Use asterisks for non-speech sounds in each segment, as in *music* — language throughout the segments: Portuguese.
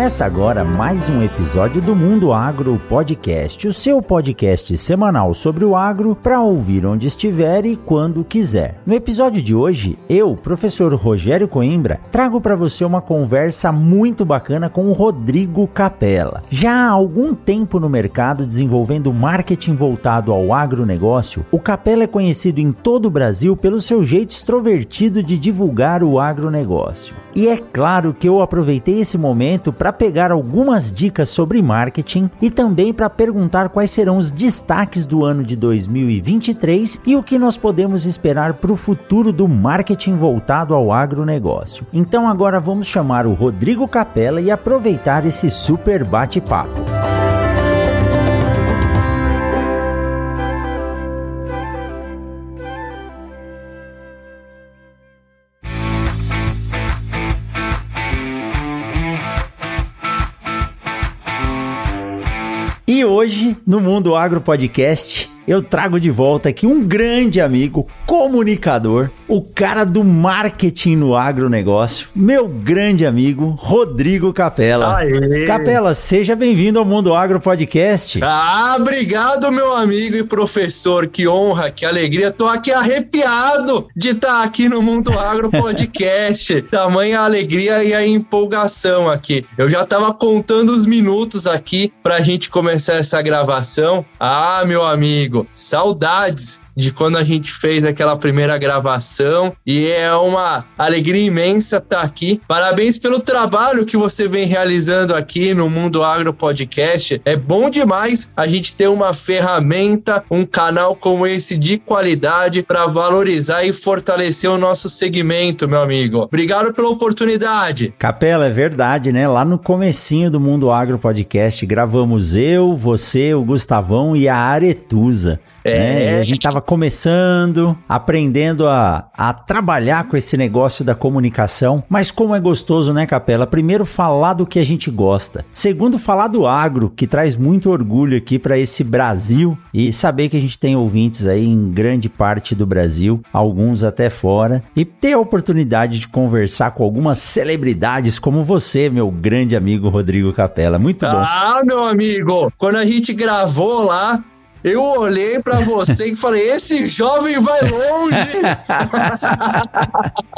Começa agora mais um episódio do Mundo Agro Podcast, o seu podcast semanal sobre o agro para ouvir onde estiver e quando quiser. No episódio de hoje, eu, professor Rogério Coimbra, trago para você uma conversa muito bacana com o Rodrigo Capella. Já há algum tempo no mercado desenvolvendo marketing voltado ao agronegócio, o Capella é conhecido em todo o Brasil pelo seu jeito extrovertido de divulgar o agronegócio. E é claro que eu aproveitei esse momento para pegar algumas dicas sobre marketing e também para perguntar quais serão os destaques do ano de 2023 e o que nós podemos esperar para o futuro do marketing voltado ao agronegócio. Então agora vamos chamar o Rodrigo Capella e aproveitar esse super bate-papo. E hoje, no Mundo Agro Podcast, eu trago de volta aqui um grande amigo, comunicador, o cara do marketing no agronegócio, meu grande amigo, Rodrigo Capela. Aê. Capela, seja bem-vindo ao Mundo Agro Podcast. Ah, obrigado, meu amigo e professor, que honra, que alegria. Tô aqui arrepiado de estar tá aqui no Mundo Agro *laughs* Podcast. Tamanha alegria e a empolgação aqui. Eu já tava contando os minutos aqui pra gente começar essa gravação. Ah, meu amigo, saudades de quando a gente fez aquela primeira gravação e é uma alegria imensa estar tá aqui. Parabéns pelo trabalho que você vem realizando aqui no Mundo Agro Podcast. É bom demais a gente ter uma ferramenta, um canal como esse de qualidade para valorizar e fortalecer o nosso segmento, meu amigo. Obrigado pela oportunidade. Capela, é verdade, né? Lá no comecinho do Mundo Agro Podcast gravamos eu, você, o Gustavão e a Aretusa. É. Né? a gente estava começando, aprendendo a, a trabalhar com esse negócio da comunicação. Mas como é gostoso, né, Capela? Primeiro, falar do que a gente gosta. Segundo, falar do agro, que traz muito orgulho aqui para esse Brasil e saber que a gente tem ouvintes aí em grande parte do Brasil, alguns até fora, e ter a oportunidade de conversar com algumas celebridades como você, meu grande amigo Rodrigo Capela. Muito bom. Ah, meu amigo, quando a gente gravou lá, eu olhei para você e falei: esse jovem vai longe. *laughs*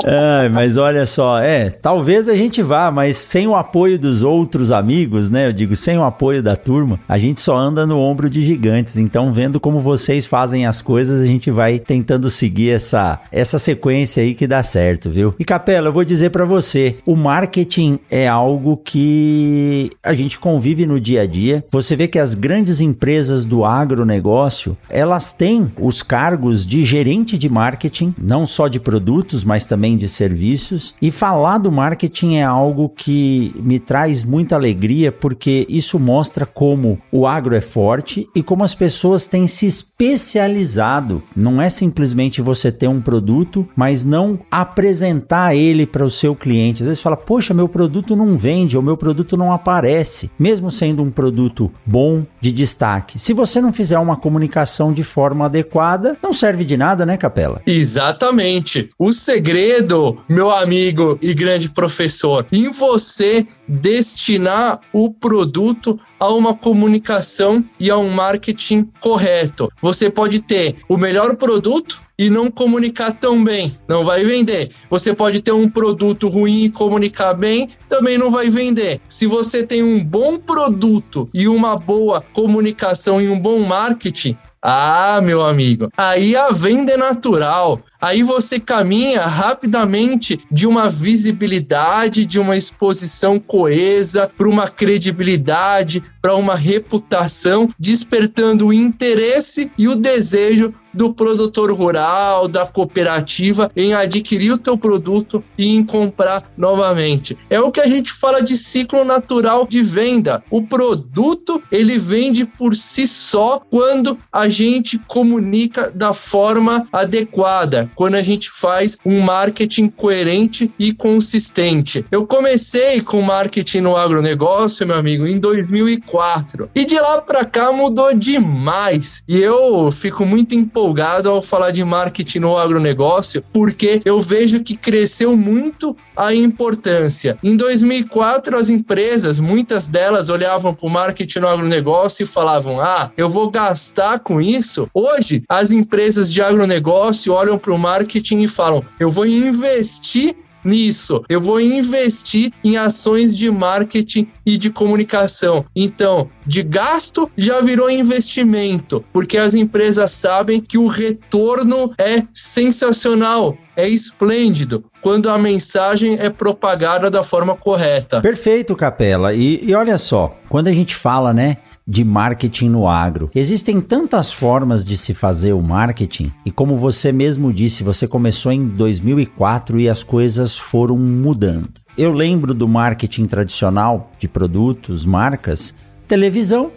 Ai, mas olha só, é, talvez a gente vá, mas sem o apoio dos outros amigos, né? Eu digo, sem o apoio da turma, a gente só anda no ombro de gigantes. Então, vendo como vocês fazem as coisas, a gente vai tentando seguir essa, essa sequência aí que dá certo, viu? E Capela, eu vou dizer para você, o marketing é algo que a gente convive no dia a dia. Você vê que as grandes empresas do agro negócio, elas têm os cargos de gerente de marketing, não só de produtos, mas também de serviços. E falar do marketing é algo que me traz muita alegria, porque isso mostra como o agro é forte e como as pessoas têm se especializado. Não é simplesmente você ter um produto, mas não apresentar ele para o seu cliente. Às vezes fala, poxa, meu produto não vende ou meu produto não aparece, mesmo sendo um produto bom, de destaque. Se você não fizer uma comunicação de forma adequada, não serve de nada, né, Capela? Exatamente. O segredo, meu amigo e grande professor, em você destinar o produto a uma comunicação e a um marketing correto. Você pode ter o melhor produto e não comunicar tão bem, não vai vender. Você pode ter um produto ruim e comunicar bem, também não vai vender. Se você tem um bom produto e uma boa comunicação e um bom marketing, ah, meu amigo, aí a venda é natural. Aí você caminha rapidamente de uma visibilidade, de uma exposição coesa, para uma credibilidade, para uma reputação, despertando o interesse e o desejo do produtor rural, da cooperativa, em adquirir o teu produto e em comprar novamente. É o que a gente fala de ciclo natural de venda. O produto, ele vende por si só quando a gente comunica da forma adequada, quando a gente faz um marketing coerente e consistente. Eu comecei com marketing no agronegócio, meu amigo, em 2004. E de lá para cá mudou demais. E eu fico muito empolgado ao falar de marketing no agronegócio, porque eu vejo que cresceu muito a importância. Em 2004, as empresas, muitas delas olhavam para o marketing no agronegócio e falavam: ah, eu vou gastar com isso. Hoje, as empresas de agronegócio olham para o marketing e falam: eu vou investir nisso. Eu vou investir em ações de marketing e de comunicação. Então, de gasto já virou investimento, porque as empresas sabem que o retorno é sensacional, é esplêndido quando a mensagem é propagada da forma correta. Perfeito, Capela. E, e olha só, quando a gente fala, né? De marketing no agro. Existem tantas formas de se fazer o marketing e como você mesmo disse, você começou em 2004 e as coisas foram mudando. Eu lembro do marketing tradicional de produtos, marcas, televisão,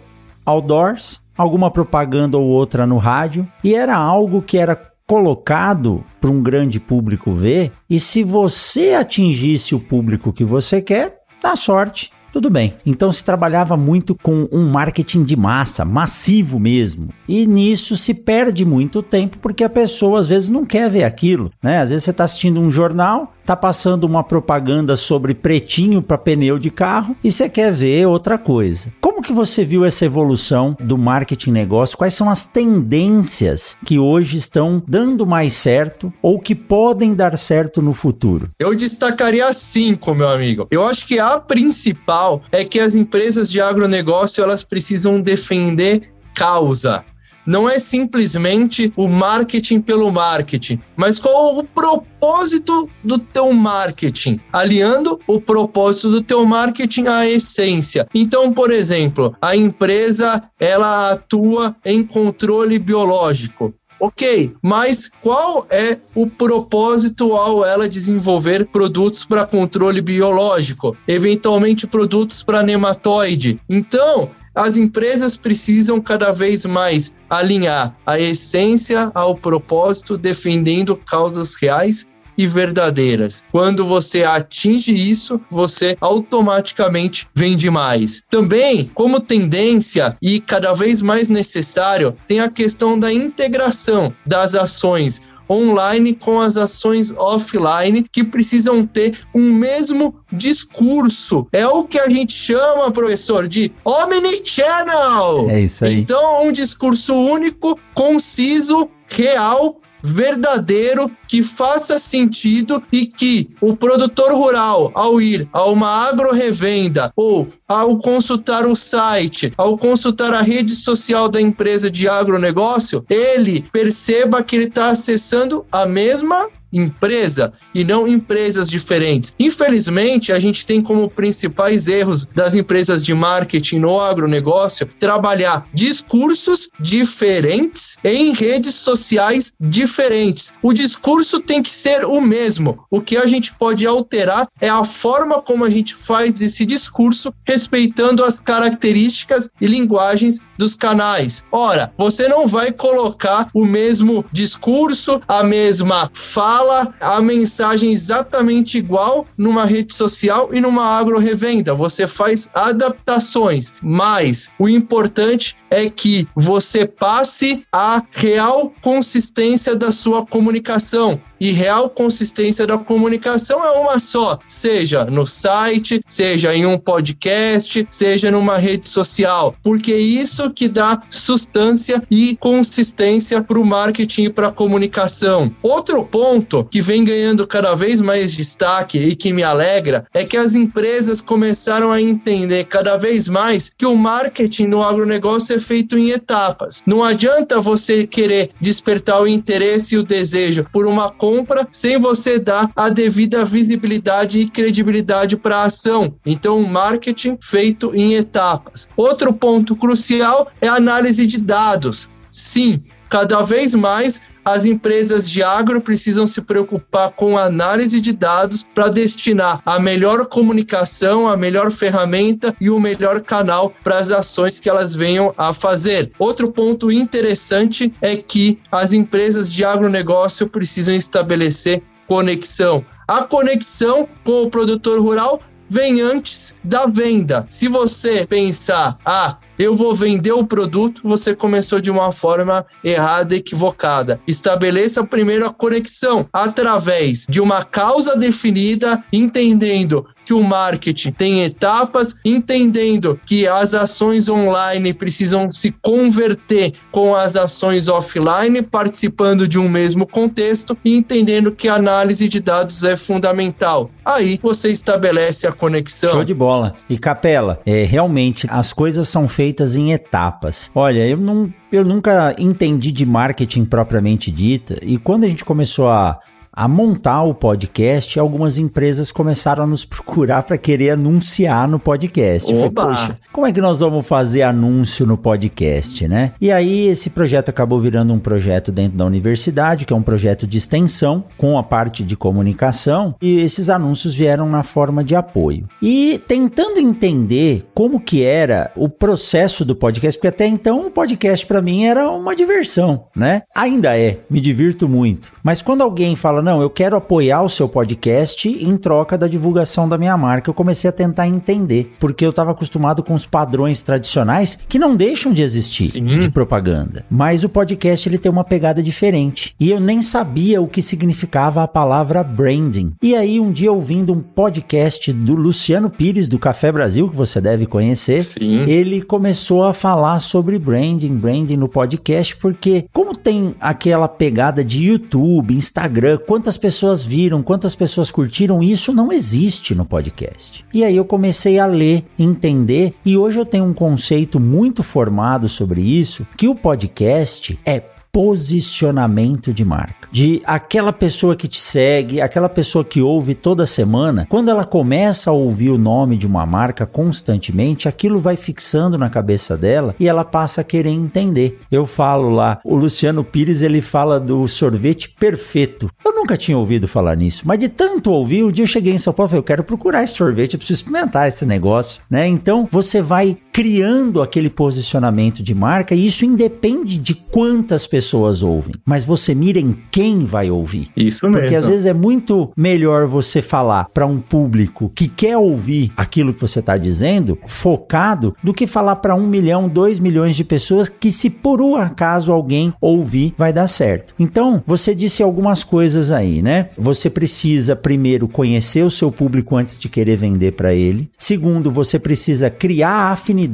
outdoors, alguma propaganda ou outra no rádio e era algo que era colocado para um grande público ver e se você atingisse o público que você quer, dá sorte tudo bem. Então se trabalhava muito com um marketing de massa, massivo mesmo. E nisso se perde muito tempo porque a pessoa às vezes não quer ver aquilo, né? Às vezes você está assistindo um jornal, tá passando uma propaganda sobre pretinho para pneu de carro e você quer ver outra coisa. Como que você viu essa evolução do marketing negócio? Quais são as tendências que hoje estão dando mais certo ou que podem dar certo no futuro? Eu destacaria cinco, meu amigo. Eu acho que a principal é que as empresas de agronegócio elas precisam defender causa não é simplesmente o marketing pelo marketing, mas qual o propósito do teu marketing, aliando o propósito do teu marketing à essência. Então, por exemplo, a empresa ela atua em controle biológico. Ok, mas qual é o propósito ao ela desenvolver produtos para controle biológico? Eventualmente produtos para nematóide. Então, as empresas precisam cada vez mais alinhar a essência ao propósito, defendendo causas reais e verdadeiras. Quando você atinge isso, você automaticamente vende mais. Também, como tendência e cada vez mais necessário, tem a questão da integração das ações online com as ações offline que precisam ter um mesmo discurso. É o que a gente chama, professor, de omnichannel. É isso aí. Então, um discurso único, conciso, real verdadeiro que faça sentido e que o produtor rural, ao ir a uma agro-revenda ou ao consultar o site, ao consultar a rede social da empresa de agronegócio, ele perceba que ele está acessando a mesma empresa e não empresas diferentes. Infelizmente, a gente tem como principais erros das empresas de marketing no agronegócio trabalhar discursos diferentes em redes sociais diferentes. O discurso tem que ser o mesmo. O que a gente pode alterar é a forma como a gente faz esse discurso, respeitando as características e linguagens dos canais. Ora, você não vai colocar o mesmo discurso, a mesma fala a mensagem exatamente igual numa rede social e numa agro-revenda. Você faz adaptações, mas o importante é que você passe a real consistência da sua comunicação. E real consistência da comunicação é uma só, seja no site, seja em um podcast, seja numa rede social, porque é isso que dá sustância e consistência para o marketing e para a comunicação. Outro ponto que vem ganhando cada vez mais destaque e que me alegra é que as empresas começaram a entender cada vez mais que o marketing no agronegócio é feito em etapas. Não adianta você querer despertar o interesse e o desejo por uma compra sem você dar a devida visibilidade e credibilidade para a ação. Então, marketing feito em etapas. Outro ponto crucial é a análise de dados. Sim, cada vez mais as empresas de agro precisam se preocupar com análise de dados para destinar a melhor comunicação, a melhor ferramenta e o melhor canal para as ações que elas venham a fazer. Outro ponto interessante é que as empresas de agronegócio precisam estabelecer conexão. A conexão com o produtor rural vem antes da venda. Se você pensar, ah, eu vou vender o produto, você começou de uma forma errada, equivocada. Estabeleça primeiro a conexão através de uma causa definida, entendendo que o marketing tem etapas, entendendo que as ações online precisam se converter com as ações offline, participando de um mesmo contexto e entendendo que a análise de dados é fundamental. Aí você estabelece a conexão. Show de bola. E Capela, é, realmente as coisas são feitas em etapas. Olha, eu não eu nunca entendi de marketing propriamente dita, e quando a gente começou a a montar o podcast, algumas empresas começaram a nos procurar para querer anunciar no podcast. Falei, Poxa, como é que nós vamos fazer anúncio no podcast, né? E aí esse projeto acabou virando um projeto dentro da universidade, que é um projeto de extensão com a parte de comunicação, e esses anúncios vieram na forma de apoio. E tentando entender como que era o processo do podcast, porque até então o podcast para mim era uma diversão, né? Ainda é, me divirto muito. Mas quando alguém fala não, eu quero apoiar o seu podcast em troca da divulgação da minha marca. Eu comecei a tentar entender, porque eu estava acostumado com os padrões tradicionais que não deixam de existir Sim. de propaganda. Mas o podcast ele tem uma pegada diferente. E eu nem sabia o que significava a palavra branding. E aí um dia ouvindo um podcast do Luciano Pires do Café Brasil, que você deve conhecer, Sim. ele começou a falar sobre branding, branding no podcast, porque como tem aquela pegada de YouTube, Instagram, quantas pessoas viram, quantas pessoas curtiram, isso não existe no podcast. E aí eu comecei a ler, entender, e hoje eu tenho um conceito muito formado sobre isso, que o podcast é posicionamento de marca. De aquela pessoa que te segue, aquela pessoa que ouve toda semana, quando ela começa a ouvir o nome de uma marca constantemente, aquilo vai fixando na cabeça dela e ela passa a querer entender. Eu falo lá, o Luciano Pires ele fala do sorvete perfeito. Eu nunca tinha ouvido falar nisso, mas de tanto ouvir, o um dia eu cheguei em São Paulo e falei, eu quero procurar esse sorvete, eu preciso experimentar esse negócio, né? Então você vai criando aquele posicionamento de marca e isso independe de quantas pessoas ouvem, mas você mira em quem vai ouvir. Isso mesmo. Porque às vezes é muito melhor você falar para um público que quer ouvir aquilo que você está dizendo, focado, do que falar para um milhão, dois milhões de pessoas que, se por um acaso alguém ouvir, vai dar certo. Então, você disse algumas coisas aí, né? Você precisa primeiro conhecer o seu público antes de querer vender para ele. Segundo, você precisa criar afinidade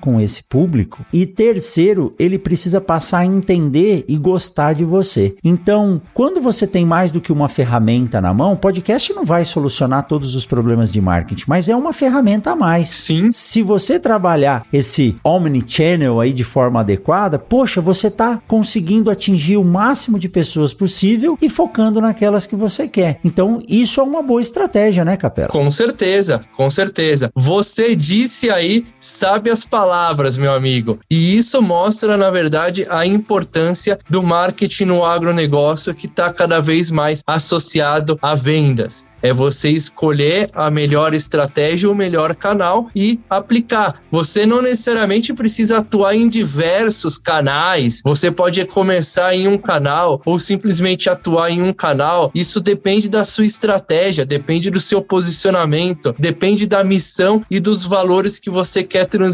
com esse público. E terceiro, ele precisa passar a entender e gostar de você. Então, quando você tem mais do que uma ferramenta na mão, podcast não vai solucionar todos os problemas de marketing, mas é uma ferramenta a mais. Sim. Se você trabalhar esse omnichannel aí de forma adequada, poxa, você está conseguindo atingir o máximo de pessoas possível e focando naquelas que você quer. Então, isso é uma boa estratégia, né, Capela? Com certeza, com certeza. Você disse aí, sabe as palavras, meu amigo. E isso mostra, na verdade, a importância do marketing no agronegócio que está cada vez mais associado a vendas. É você escolher a melhor estratégia, o melhor canal e aplicar. Você não necessariamente precisa atuar em diversos canais. Você pode começar em um canal ou simplesmente atuar em um canal. Isso depende da sua estratégia, depende do seu posicionamento, depende da missão e dos valores que você quer transmitir.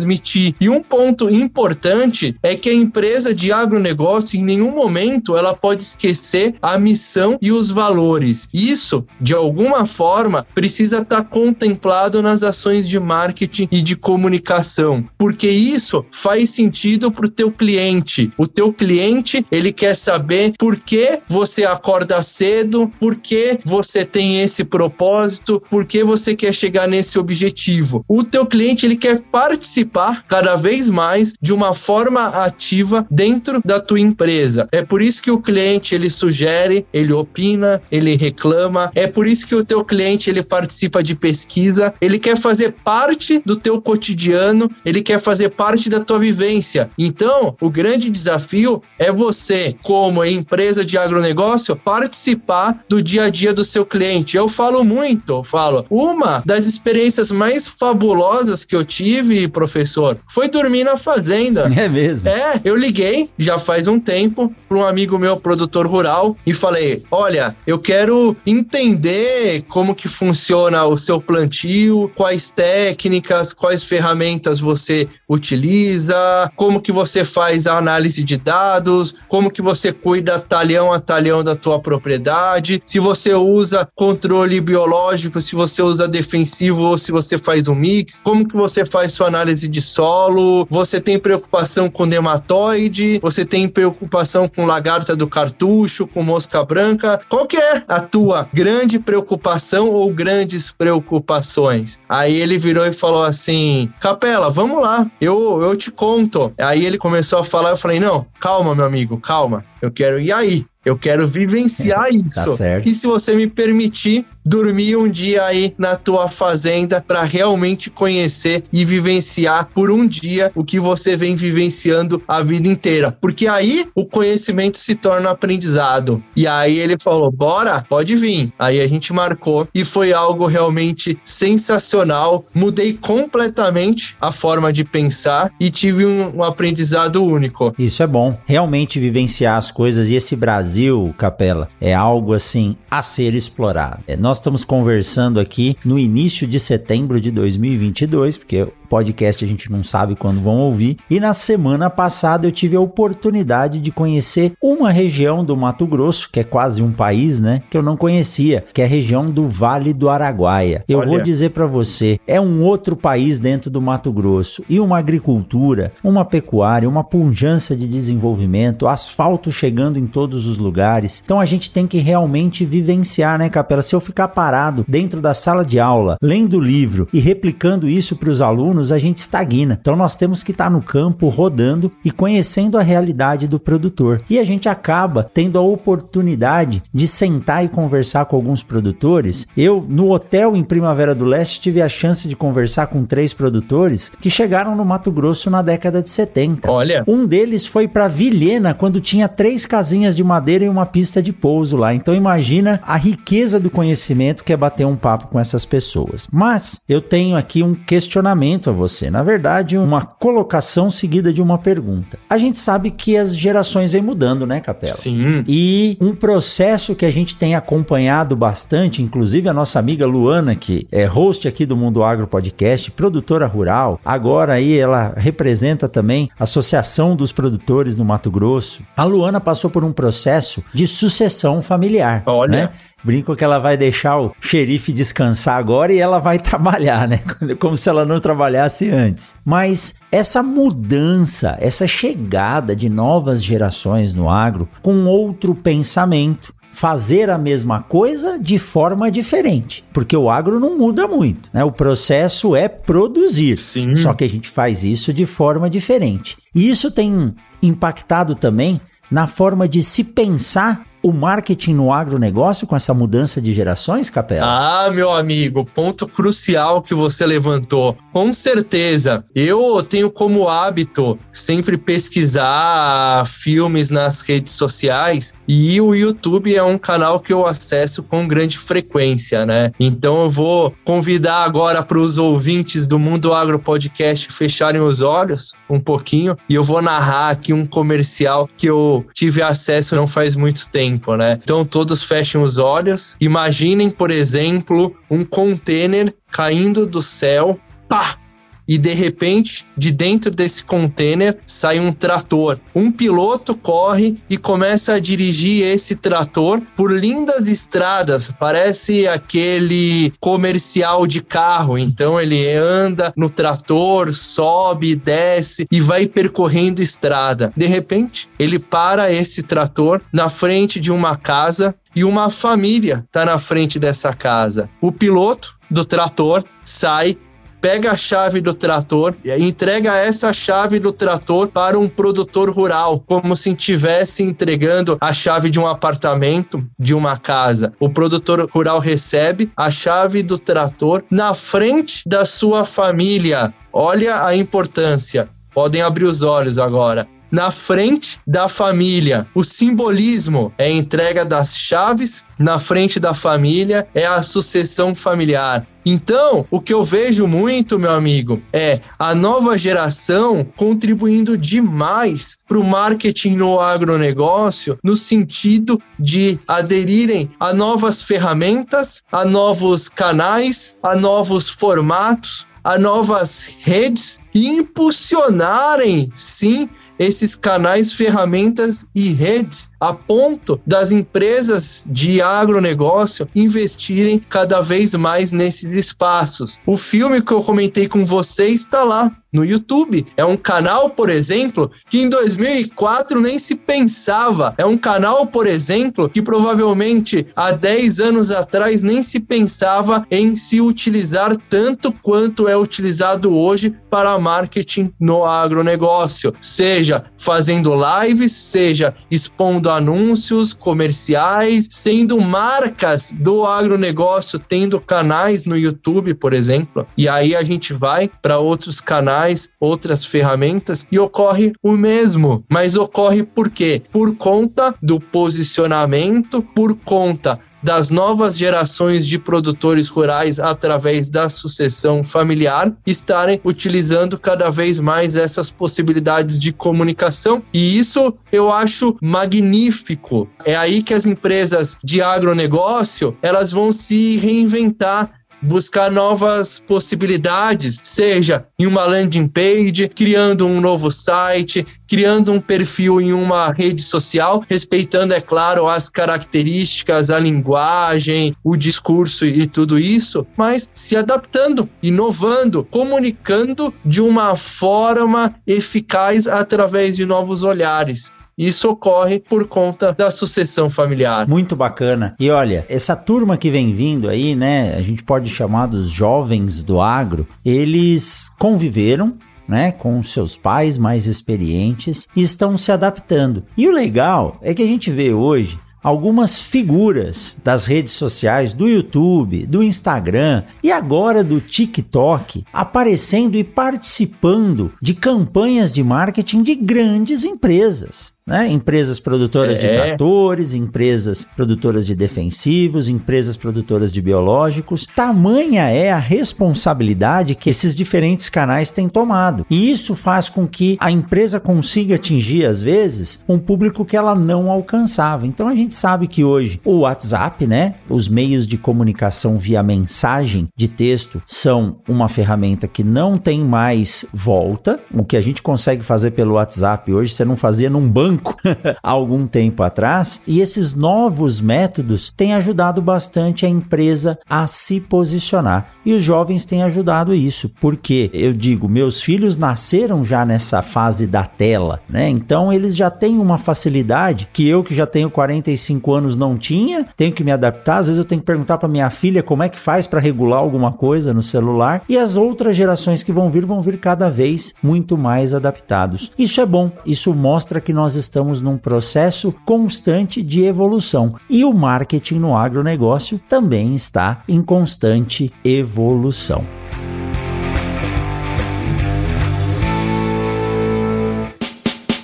E um ponto importante é que a empresa de agronegócio, em nenhum momento, ela pode esquecer a missão e os valores. Isso, de alguma alguma forma, precisa estar tá contemplado nas ações de marketing e de comunicação, porque isso faz sentido para o teu cliente. O teu cliente, ele quer saber por que você acorda cedo, por que você tem esse propósito, por que você quer chegar nesse objetivo. O teu cliente, ele quer participar participar cada vez mais de uma forma ativa dentro da tua empresa. É por isso que o cliente ele sugere, ele opina, ele reclama. É por isso que o teu cliente ele participa de pesquisa, ele quer fazer parte do teu cotidiano, ele quer fazer parte da tua vivência. Então, o grande desafio é você, como empresa de agronegócio, participar do dia a dia do seu cliente. Eu falo muito, falo, uma das experiências mais fabulosas que eu tive, professor, foi dormir na fazenda. *laughs* É mesmo? É, eu liguei já faz um tempo para um amigo meu, produtor rural, e falei: olha, eu quero entender como que funciona o seu plantio, quais técnicas, quais ferramentas você utiliza, como que você faz a análise de dados, como que você cuida talhão a talhão da tua propriedade, se você usa controle biológico, se você usa defensivo ou se você faz um mix, como que você faz sua análise de solo, você tem preocupação com nematóide, você tem preocupação com lagarta do cartucho, com mosca branca, qual que é a tua grande preocupação ou grandes preocupações? Aí ele virou e falou assim, Capela, vamos lá, eu, eu te conto. Aí ele começou a falar, eu falei, não, calma, meu amigo, calma. Eu quero, e aí? Eu quero vivenciar é, isso. Tá certo. E se você me permitir, dormir um dia aí na tua fazenda para realmente conhecer e vivenciar por um dia o que você vem vivenciando a vida inteira. Porque aí o conhecimento se torna aprendizado. E aí ele falou: bora, pode vir. Aí a gente marcou e foi algo realmente sensacional. Mudei completamente a forma de pensar e tive um, um aprendizado único. Isso é bom. Realmente vivenciar as coisas e esse Brasil, Capela, é algo assim a ser explorado. É, nós estamos conversando aqui no início de setembro de 2022, porque podcast a gente não sabe quando vão ouvir. E na semana passada eu tive a oportunidade de conhecer uma região do Mato Grosso, que é quase um país, né? Que eu não conhecia, que é a região do Vale do Araguaia. Eu Olha. vou dizer para você, é um outro país dentro do Mato Grosso e uma agricultura, uma pecuária, uma punjança de desenvolvimento, asfalto chegando em todos os lugares. Então a gente tem que realmente vivenciar, né, Capela? Se eu ficar parado dentro da sala de aula, lendo o livro e replicando isso para os alunos, anos a gente estagna. Então nós temos que estar no campo rodando e conhecendo a realidade do produtor. E a gente acaba tendo a oportunidade de sentar e conversar com alguns produtores. Eu, no hotel em Primavera do Leste, tive a chance de conversar com três produtores que chegaram no Mato Grosso na década de 70. Olha. Um deles foi para Vilhena quando tinha três casinhas de madeira e uma pista de pouso lá. Então imagina a riqueza do conhecimento que é bater um papo com essas pessoas. Mas eu tenho aqui um questionamento você. Na verdade, uma colocação seguida de uma pergunta. A gente sabe que as gerações vêm mudando, né, Capela? Sim. E um processo que a gente tem acompanhado bastante, inclusive a nossa amiga Luana, que é host aqui do Mundo Agro Podcast, produtora rural, agora aí ela representa também a Associação dos Produtores no Mato Grosso. A Luana passou por um processo de sucessão familiar. Olha. Né? Brinco que ela vai deixar o xerife descansar agora e ela vai *laughs* trabalhar, né? *laughs* Como se ela não trabalhasse antes. Mas essa mudança, essa chegada de novas gerações no agro com outro pensamento, fazer a mesma coisa de forma diferente, porque o agro não muda muito, né? O processo é produzir, Sim. só que a gente faz isso de forma diferente. E isso tem impactado também na forma de se pensar o marketing no agronegócio com essa mudança de gerações, Capela? Ah, meu amigo, ponto crucial que você levantou. Com certeza. Eu tenho como hábito sempre pesquisar filmes nas redes sociais e o YouTube é um canal que eu acesso com grande frequência, né? Então eu vou convidar agora para os ouvintes do Mundo Agro Podcast fecharem os olhos um pouquinho e eu vou narrar aqui um comercial que eu tive acesso não faz muito tempo tempo, né? Então todos fechem os olhos. Imaginem, por exemplo, um container caindo do céu, pá! E de repente, de dentro desse container sai um trator. Um piloto corre e começa a dirigir esse trator por lindas estradas, parece aquele comercial de carro. Então ele anda no trator, sobe, desce e vai percorrendo estrada. De repente, ele para esse trator na frente de uma casa e uma família está na frente dessa casa. O piloto do trator sai pega a chave do trator, entrega essa chave do trator para um produtor rural, como se estivesse entregando a chave de um apartamento, de uma casa. O produtor rural recebe a chave do trator na frente da sua família. Olha a importância. Podem abrir os olhos agora na frente da família. O simbolismo é a entrega das chaves na frente da família, é a sucessão familiar. Então, o que eu vejo muito, meu amigo, é a nova geração contribuindo demais para o marketing no agronegócio, no sentido de aderirem a novas ferramentas, a novos canais, a novos formatos, a novas redes e impulsionarem, sim, esses canais, ferramentas e redes a ponto das empresas de agronegócio investirem cada vez mais nesses espaços. O filme que eu comentei com vocês está lá no YouTube. É um canal, por exemplo, que em 2004 nem se pensava. É um canal, por exemplo, que provavelmente há 10 anos atrás nem se pensava em se utilizar tanto quanto é utilizado hoje para marketing no agronegócio, seja fazendo lives, seja expondo anúncios comerciais, sendo marcas do agronegócio, tendo canais no YouTube, por exemplo. E aí a gente vai para outros canais, outras ferramentas e ocorre o mesmo. Mas ocorre por quê? Por conta do posicionamento, por conta das novas gerações de produtores rurais através da sucessão familiar estarem utilizando cada vez mais essas possibilidades de comunicação. E isso eu acho magnífico. É aí que as empresas de agronegócio, elas vão se reinventar buscar novas possibilidades, seja em uma landing page, criando um novo site, criando um perfil em uma rede social, respeitando, é claro, as características, a linguagem, o discurso e tudo isso, mas se adaptando, inovando, comunicando de uma forma eficaz através de novos olhares. Isso ocorre por conta da sucessão familiar. Muito bacana. E olha, essa turma que vem vindo aí, né? A gente pode chamar dos jovens do agro, eles conviveram né, com seus pais mais experientes e estão se adaptando. E o legal é que a gente vê hoje algumas figuras das redes sociais, do YouTube, do Instagram e agora do TikTok aparecendo e participando de campanhas de marketing de grandes empresas né? Empresas produtoras é. de tratores, empresas produtoras de defensivos, empresas produtoras de biológicos. Tamanha é a responsabilidade que esses diferentes canais têm tomado. E isso faz com que a empresa consiga atingir, às vezes, um público que ela não alcançava. Então a gente sabe que hoje o WhatsApp, né? Os meios de comunicação via mensagem de texto são uma ferramenta que não tem mais volta. O que a gente consegue fazer pelo WhatsApp hoje, você não fazia num banco banco *laughs* há algum tempo atrás, e esses novos métodos têm ajudado bastante a empresa a se posicionar. E os jovens têm ajudado isso, porque eu digo, meus filhos nasceram já nessa fase da tela, né? Então eles já têm uma facilidade que eu que já tenho 45 anos não tinha, tenho que me adaptar, às vezes eu tenho que perguntar para minha filha como é que faz para regular alguma coisa no celular, e as outras gerações que vão vir vão vir cada vez muito mais adaptados. Isso é bom, isso mostra que nós estamos num processo constante de evolução e o marketing no agronegócio também está em constante evolução.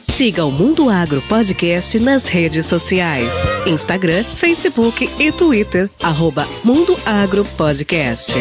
Siga o Mundo Agro Podcast nas redes sociais: Instagram, Facebook e Twitter. Arroba Mundo Agro Podcast.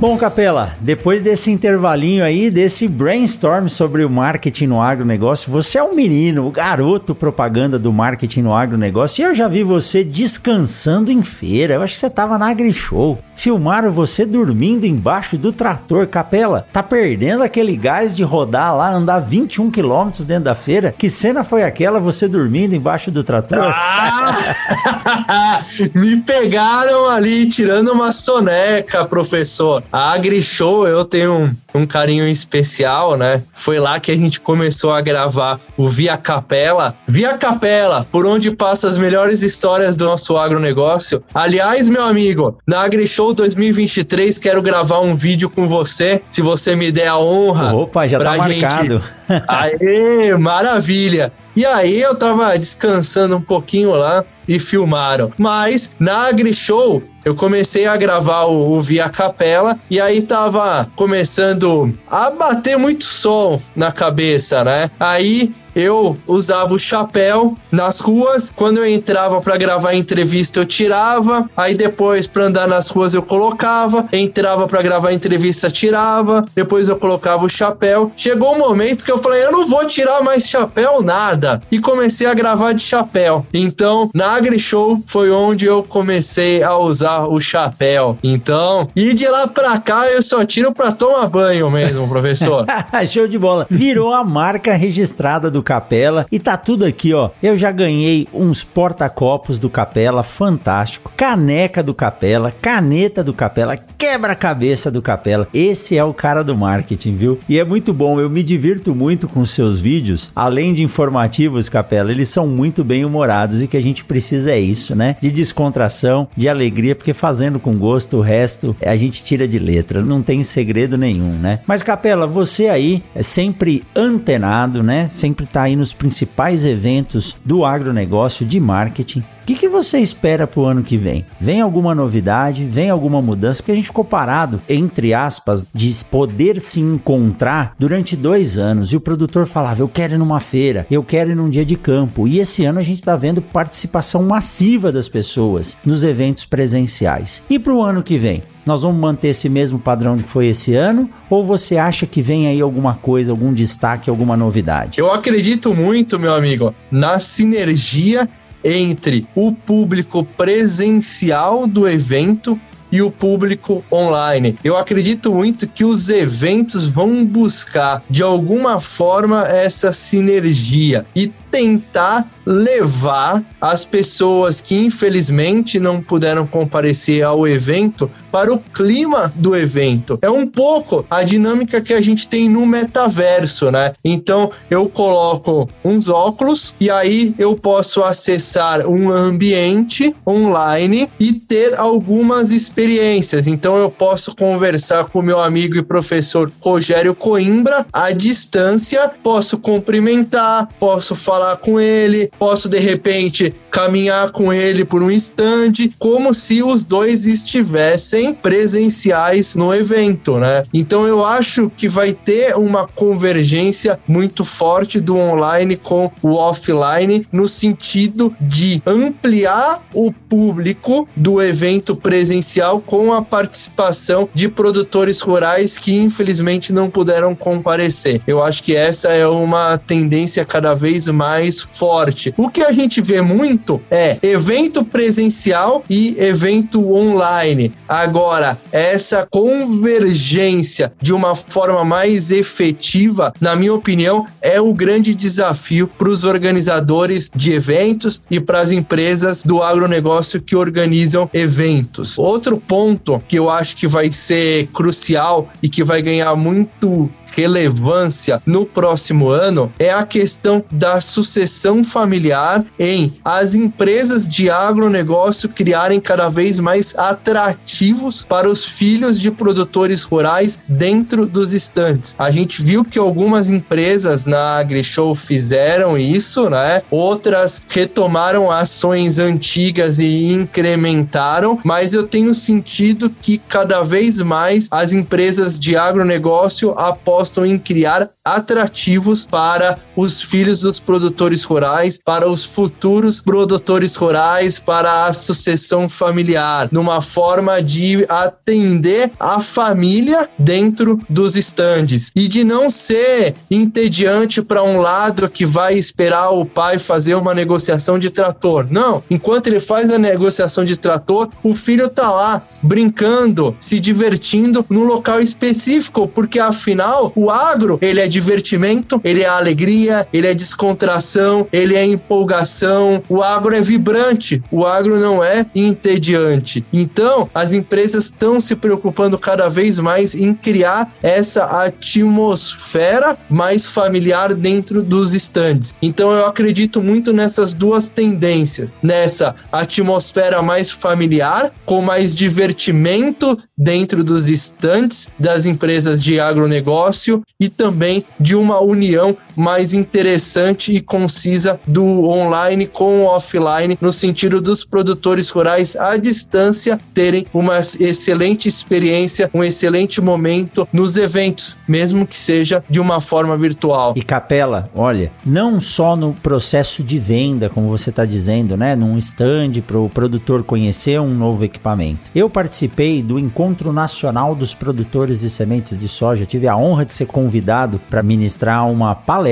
Bom, Capela, depois desse intervalinho aí, desse brainstorm sobre o marketing no agronegócio, você é um menino, o garoto propaganda do marketing no agronegócio, e eu já vi você descansando em feira. Eu acho que você tava na AgriShow. Filmaram você dormindo embaixo do trator. Capela, tá perdendo aquele gás de rodar lá, andar 21 quilômetros dentro da feira? Que cena foi aquela, você dormindo embaixo do trator? Ah! *laughs* Me pegaram ali tirando uma soneca, professor. A AgriShow eu tenho um, um carinho especial, né? Foi lá que a gente começou a gravar o Via Capela. Via Capela, por onde passa as melhores histórias do nosso agronegócio. Aliás, meu amigo, na AgriShow 2023 quero gravar um vídeo com você, se você me der a honra. Opa, já tá gente... marcado. *laughs* Aê, maravilha! E aí eu tava descansando um pouquinho lá e filmaram. Mas na AgriShow eu comecei a gravar o, o, Via Capela e aí tava começando a bater muito som na cabeça, né? Aí eu usava o chapéu nas ruas. Quando eu entrava para gravar entrevista, eu tirava. Aí depois, para andar nas ruas, eu colocava. Entrava para gravar entrevista, tirava. Depois eu colocava o chapéu. Chegou um momento que eu falei: eu não vou tirar mais chapéu, nada. E comecei a gravar de chapéu. Então, na AgriShow foi onde eu comecei a usar o chapéu. Então, e de lá pra cá eu só tiro pra tomar banho mesmo, professor. *laughs* Show de bola. Virou a marca registrada do Capela e tá tudo aqui, ó. Eu já ganhei uns porta-copos do Capela, fantástico. Caneca do Capela, caneta do Capela, quebra-cabeça do Capela. Esse é o cara do marketing, viu? E é muito bom, eu me divirto muito com seus vídeos, além de informativos, Capela, eles são muito bem humorados e que a gente precisa é isso, né? De descontração, de alegria, porque fazendo com gosto o resto a gente tira de letra, não tem segredo nenhum, né? Mas Capela, você aí é sempre antenado, né? Sempre está aí nos principais eventos do agronegócio de marketing. O que, que você espera para o ano que vem? Vem alguma novidade? Vem alguma mudança? Porque a gente ficou parado, entre aspas, de poder se encontrar durante dois anos. E o produtor falava: Eu quero ir numa feira, eu quero ir num dia de campo. E esse ano a gente está vendo participação massiva das pessoas nos eventos presenciais. E para o ano que vem? Nós vamos manter esse mesmo padrão que foi esse ano? Ou você acha que vem aí alguma coisa, algum destaque, alguma novidade? Eu acredito muito, meu amigo, na sinergia entre o público presencial do evento e o público online. Eu acredito muito que os eventos vão buscar de alguma forma essa sinergia e tentar levar as pessoas que infelizmente não puderam comparecer ao evento para o clima do evento. É um pouco a dinâmica que a gente tem no metaverso, né? Então eu coloco uns óculos e aí eu posso acessar um ambiente online e ter algumas experiências. Então eu posso conversar com meu amigo e professor Rogério Coimbra à distância, posso cumprimentar, posso falar com ele, posso de repente caminhar com ele por um instante, como se os dois estivessem presenciais no evento, né? Então eu acho que vai ter uma convergência muito forte do online com o offline no sentido de ampliar o público do evento presencial com a participação de produtores rurais que infelizmente não puderam comparecer. Eu acho que essa é uma tendência cada vez mais forte. O que a gente vê muito muito é evento presencial e evento online. Agora, essa convergência de uma forma mais efetiva, na minha opinião, é o grande desafio para os organizadores de eventos e para as empresas do agronegócio que organizam eventos. Outro ponto que eu acho que vai ser crucial e que vai ganhar muito relevância no próximo ano é a questão da sucessão familiar em as empresas de agronegócio criarem cada vez mais atrativos para os filhos de produtores rurais dentro dos estantes. A gente viu que algumas empresas na AgriShow fizeram isso, né? Outras retomaram ações antigas e incrementaram, mas eu tenho sentido que cada vez mais as empresas de agronegócio apostam apostam em criar atrativos para os filhos dos produtores rurais, para os futuros produtores rurais, para a sucessão familiar, numa forma de atender a família dentro dos estandes e de não ser entediante para um lado que vai esperar o pai fazer uma negociação de trator. Não, enquanto ele faz a negociação de trator, o filho tá lá brincando, se divertindo no local específico, porque afinal O agro, ele é divertimento, ele é alegria, ele é descontração, ele é empolgação. O agro é vibrante, o agro não é entediante. Então, as empresas estão se preocupando cada vez mais em criar essa atmosfera mais familiar dentro dos estandes. Então, eu acredito muito nessas duas tendências, nessa atmosfera mais familiar, com mais divertimento dentro dos estandes das empresas de agronegócio e também de uma união mais interessante e concisa do online com o offline, no sentido dos produtores rurais à distância terem uma excelente experiência, um excelente momento nos eventos, mesmo que seja de uma forma virtual. E Capela, olha, não só no processo de venda, como você está dizendo, né, num stand para o produtor conhecer um novo equipamento. Eu participei do Encontro Nacional dos Produtores de Sementes de Soja, tive a honra de ser convidado para ministrar uma palestra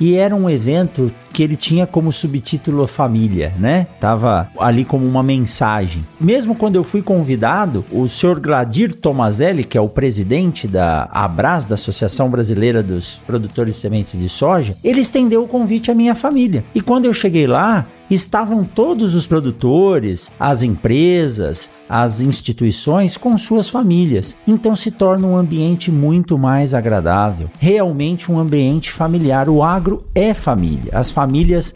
e era um evento que ele tinha como subtítulo família, né? Tava ali como uma mensagem. Mesmo quando eu fui convidado, o senhor Gladir Tomazelli, que é o presidente da Abras, da Associação Brasileira dos Produtores de Sementes de Soja, ele estendeu o convite à minha família. E quando eu cheguei lá, estavam todos os produtores, as empresas, as instituições com suas famílias. Então se torna um ambiente muito mais agradável, realmente um ambiente familiar. O agro é família. As famílias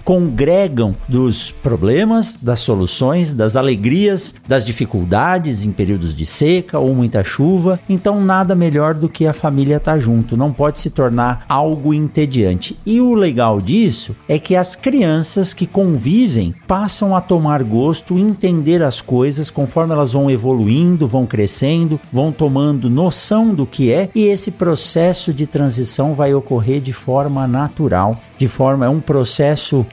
congregam dos problemas, das soluções, das alegrias, das dificuldades em períodos de seca ou muita chuva. Então nada melhor do que a família estar tá junto. Não pode se tornar algo entediante. E o legal disso é que as crianças que convivem passam a tomar gosto, entender as coisas conforme elas vão evoluindo, vão crescendo, vão tomando noção do que é e esse processo de transição vai ocorrer de forma natural, de forma é um processo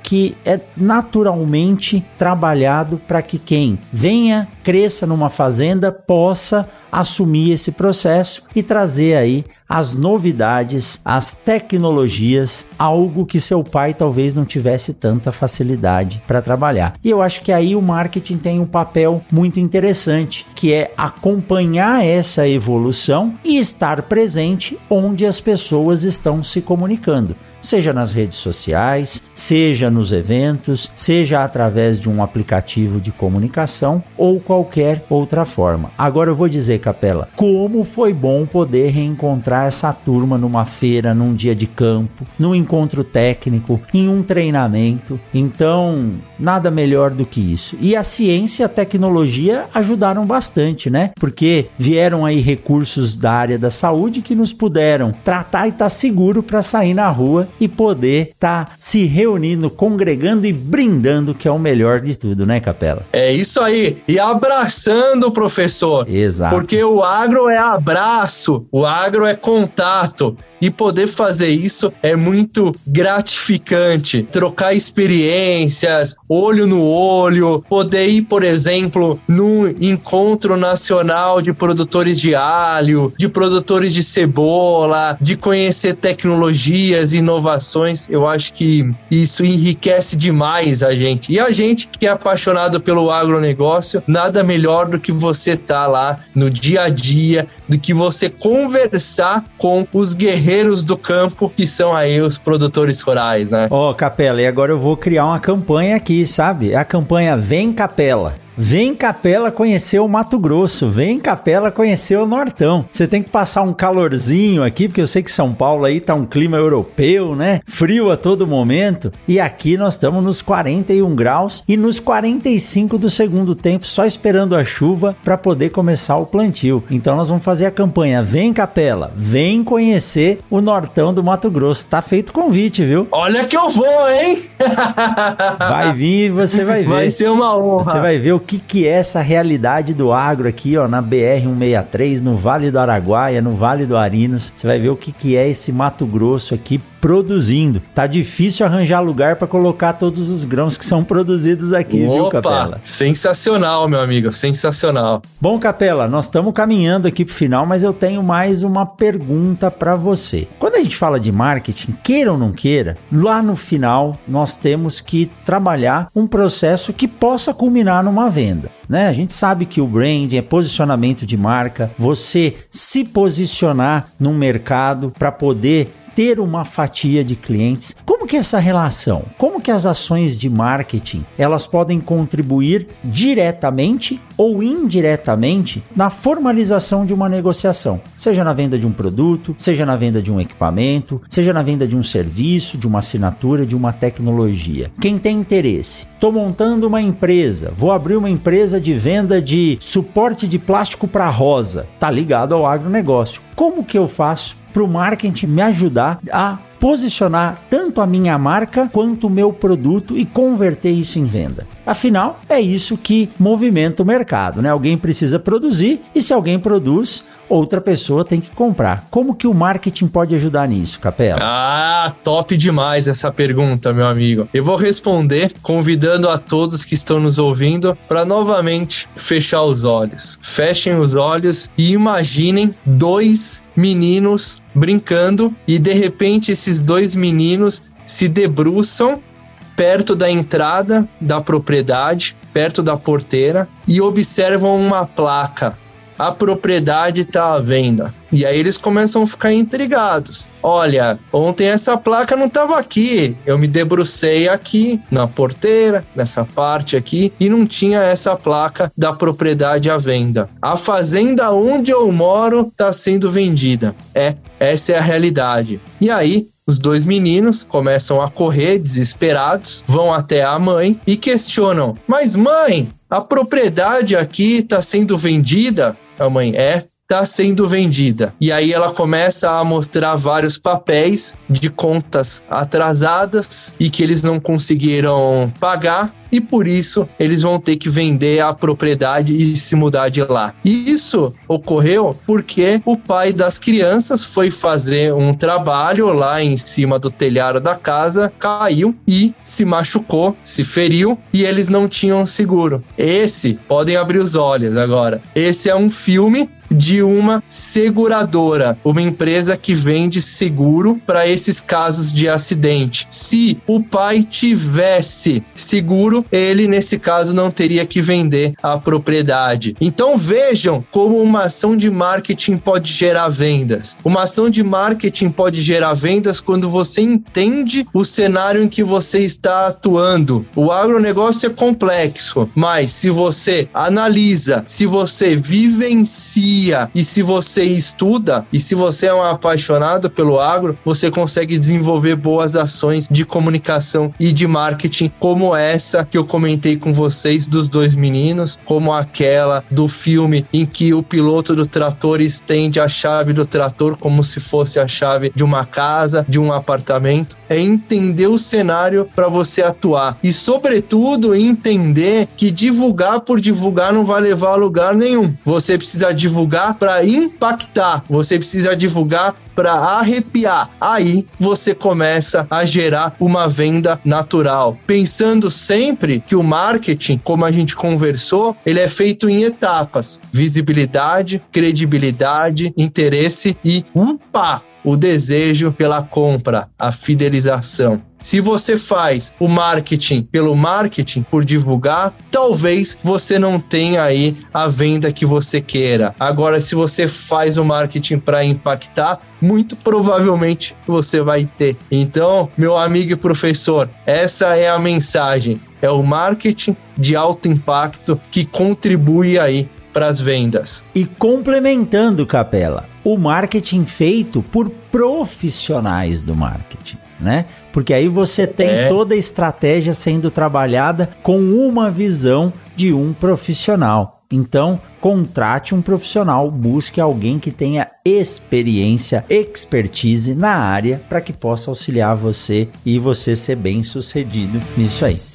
que é naturalmente trabalhado para que quem venha, cresça numa fazenda possa assumir esse processo e trazer aí as novidades, as tecnologias, algo que seu pai talvez não tivesse tanta facilidade para trabalhar. E eu acho que aí o marketing tem um papel muito interessante, que é acompanhar essa evolução e estar presente onde as pessoas estão se comunicando seja nas redes sociais, seja nos eventos, seja através de um aplicativo de comunicação ou qualquer outra forma. Agora eu vou dizer, Capela, como foi bom poder reencontrar essa turma numa feira, num dia de campo, num encontro técnico, em um treinamento. Então, nada melhor do que isso. E a ciência e a tecnologia ajudaram bastante, né? Porque vieram aí recursos da área da saúde que nos puderam tratar e estar tá seguro para sair na rua e poder estar tá se reunindo, congregando e brindando, que é o melhor de tudo, né, Capela? É isso aí. E abraçando o professor. Exato. Porque o agro é abraço, o agro é contato. E poder fazer isso é muito gratificante. Trocar experiências, olho no olho, poder ir, por exemplo, num encontro nacional de produtores de alho, de produtores de cebola, de conhecer tecnologias, inovações. Eu acho que isso enriquece demais a gente. E a gente que é apaixonado pelo agronegócio, nada melhor do que você estar tá lá no dia a dia, do que você conversar com os guerreiros do campo, que são aí os produtores rurais, né? Ó, oh, Capela, e agora eu vou criar uma campanha aqui, sabe? A campanha Vem Capela. Vem Capela conhecer o Mato Grosso, vem Capela conhecer o Nortão. Você tem que passar um calorzinho aqui, porque eu sei que São Paulo aí tá um clima europeu, né? Frio a todo momento. E aqui nós estamos nos 41 graus e nos 45 do segundo tempo, só esperando a chuva para poder começar o plantio. Então nós vamos fazer a campanha Vem Capela, vem conhecer o Nortão do Mato Grosso. Tá feito convite, viu? Olha que eu vou, hein? vai vir e você vai ver. Vai ser uma honra. Você vai ver o que, que é essa realidade do agro aqui, ó, na BR-163, no Vale do Araguaia, no Vale do Arinos. Você vai ver o que, que é esse Mato Grosso aqui produzindo. Tá difícil arranjar lugar para colocar todos os grãos que são produzidos aqui, Opa, viu, Capela? Sensacional, meu amigo, sensacional. Bom, Capela, nós estamos caminhando aqui pro final, mas eu tenho mais uma pergunta para você. Quando a gente fala de marketing, queira ou não queira, lá no final nós temos que trabalhar um processo que possa culminar numa venda. Né? A gente sabe que o branding é posicionamento de marca, você se posicionar num mercado para poder ter uma fatia de clientes. Como que é essa relação? Como que as ações de marketing, elas podem contribuir diretamente ou indiretamente na formalização de uma negociação, seja na venda de um produto, seja na venda de um equipamento, seja na venda de um serviço, de uma assinatura, de uma tecnologia. Quem tem interesse? Estou montando uma empresa, vou abrir uma empresa de venda de suporte de plástico para rosa. Tá ligado ao agronegócio. Como que eu faço para o marketing me ajudar a posicionar tanto a minha marca quanto o meu produto e converter isso em venda. Afinal, é isso que movimenta o mercado, né? Alguém precisa produzir e se alguém produz, outra pessoa tem que comprar. Como que o marketing pode ajudar nisso, Capela? Ah, top demais essa pergunta, meu amigo. Eu vou responder convidando a todos que estão nos ouvindo para novamente fechar os olhos. Fechem os olhos e imaginem dois meninos brincando e de repente esses dois meninos se debruçam perto da entrada da propriedade, perto da porteira e observam uma placa a propriedade está à venda. E aí eles começam a ficar intrigados. Olha, ontem essa placa não estava aqui. Eu me debrucei aqui na porteira, nessa parte aqui, e não tinha essa placa da propriedade à venda. A fazenda onde eu moro está sendo vendida. É, essa é a realidade. E aí os dois meninos começam a correr desesperados, vão até a mãe e questionam: Mas mãe, a propriedade aqui está sendo vendida? A mãe é, está sendo vendida. E aí ela começa a mostrar vários papéis de contas atrasadas e que eles não conseguiram pagar e por isso eles vão ter que vender a propriedade e se mudar de lá. Isso ocorreu porque o pai das crianças foi fazer um trabalho lá em cima do telhado da casa, caiu e se machucou, se feriu e eles não tinham seguro. Esse, podem abrir os olhos agora. Esse é um filme de uma seguradora, uma empresa que vende seguro para esses casos de acidente. Se o pai tivesse seguro, ele nesse caso não teria que vender a propriedade. Então vejam como uma ação de marketing pode gerar vendas. Uma ação de marketing pode gerar vendas quando você entende o cenário em que você está atuando. O agronegócio é complexo, mas se você analisa, se você vivencia e se você estuda e se você é um apaixonado pelo agro, você consegue desenvolver boas ações de comunicação e de marketing, como essa que eu comentei com vocês dos dois meninos, como aquela do filme em que o piloto do trator estende a chave do trator como se fosse a chave de uma casa, de um apartamento. É entender o cenário para você atuar e, sobretudo, entender que divulgar por divulgar não vai levar a lugar nenhum. Você precisa divulgar para impactar, você precisa divulgar para arrepiar. Aí você começa a gerar uma venda natural. Pensando sempre que o marketing, como a gente conversou, ele é feito em etapas: visibilidade, credibilidade, interesse e upa, o desejo pela compra, a fidelização. Se você faz o marketing pelo marketing, por divulgar, talvez você não tenha aí a venda que você queira. Agora, se você faz o marketing para impactar, muito provavelmente você vai ter. Então, meu amigo e professor, essa é a mensagem. É o marketing de alto impacto que contribui aí para as vendas. E complementando, Capela, o marketing feito por profissionais do marketing né? Porque aí você tem é. toda a estratégia sendo trabalhada com uma visão de um profissional. Então, contrate um profissional, busque alguém que tenha experiência, expertise na área para que possa auxiliar você e você ser bem sucedido nisso aí.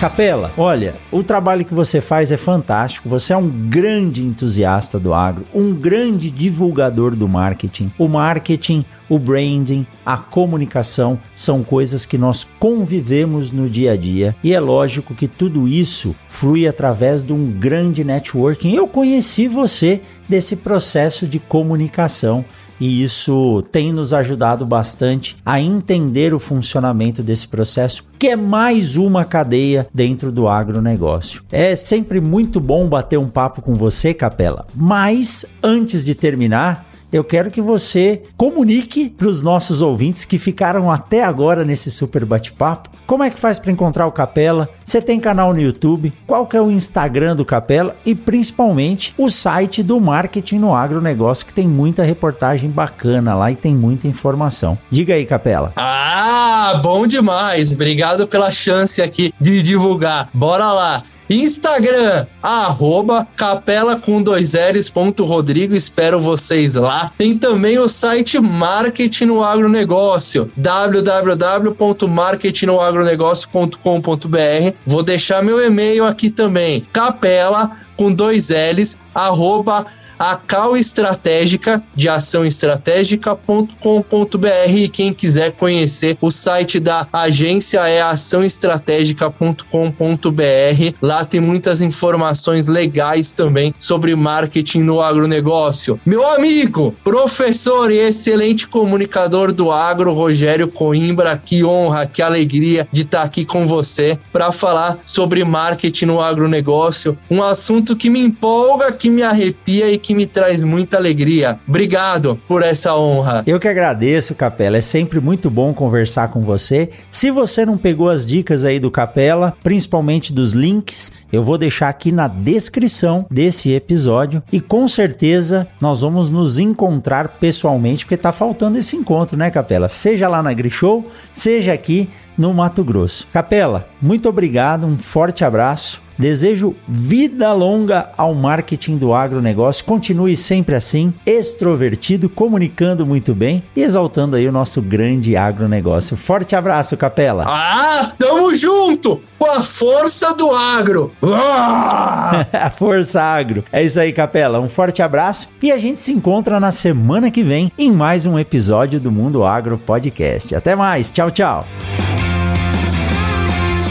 Capela, olha, o trabalho que você faz é fantástico. Você é um grande entusiasta do agro, um grande divulgador do marketing. O marketing, o branding, a comunicação são coisas que nós convivemos no dia a dia e é lógico que tudo isso flui através de um grande networking. Eu conheci você desse processo de comunicação e isso tem nos ajudado bastante a entender o funcionamento desse processo, que é mais uma cadeia dentro do agronegócio. É sempre muito bom bater um papo com você, Capela, mas antes de terminar, eu quero que você comunique para os nossos ouvintes que ficaram até agora nesse super bate-papo. Como é que faz para encontrar o Capela? Você tem canal no YouTube? Qual que é o Instagram do Capela? E principalmente o site do Marketing no Agronegócio, que tem muita reportagem bacana lá e tem muita informação. Diga aí, Capela. Ah, bom demais. Obrigado pela chance aqui de divulgar. Bora lá. Instagram, arroba capela com dois L's, ponto Rodrigo, espero vocês lá. Tem também o site Marketing no Agronegócio, www.marketingnoagronegócio.com.br. Vou deixar meu e-mail aqui também, capela com dois L's, arroba a Cal Estratégica de Ação Estratégica.com.br e quem quiser conhecer o site da agência é açãoestratégica.com.br. Lá tem muitas informações legais também sobre marketing no agronegócio. Meu amigo, professor e excelente comunicador do agro, Rogério Coimbra, que honra, que alegria de estar aqui com você para falar sobre marketing no agronegócio, um assunto que me empolga, que me arrepia e que que me traz muita alegria. Obrigado por essa honra. Eu que agradeço, Capela. É sempre muito bom conversar com você. Se você não pegou as dicas aí do Capela, principalmente dos links, eu vou deixar aqui na descrição desse episódio e com certeza nós vamos nos encontrar pessoalmente, porque tá faltando esse encontro, né, Capela? Seja lá na Grishow, seja aqui no Mato Grosso. Capela, muito obrigado, um forte abraço. Desejo vida longa ao marketing do agronegócio. Continue sempre assim, extrovertido, comunicando muito bem e exaltando aí o nosso grande agronegócio. Forte abraço, Capela. Ah, tamo junto com a força do agro. Ah! *laughs* a força agro. É isso aí, Capela. Um forte abraço e a gente se encontra na semana que vem em mais um episódio do Mundo Agro Podcast. Até mais. Tchau, tchau.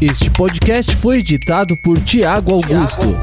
Este podcast foi editado por Tiago Augusto.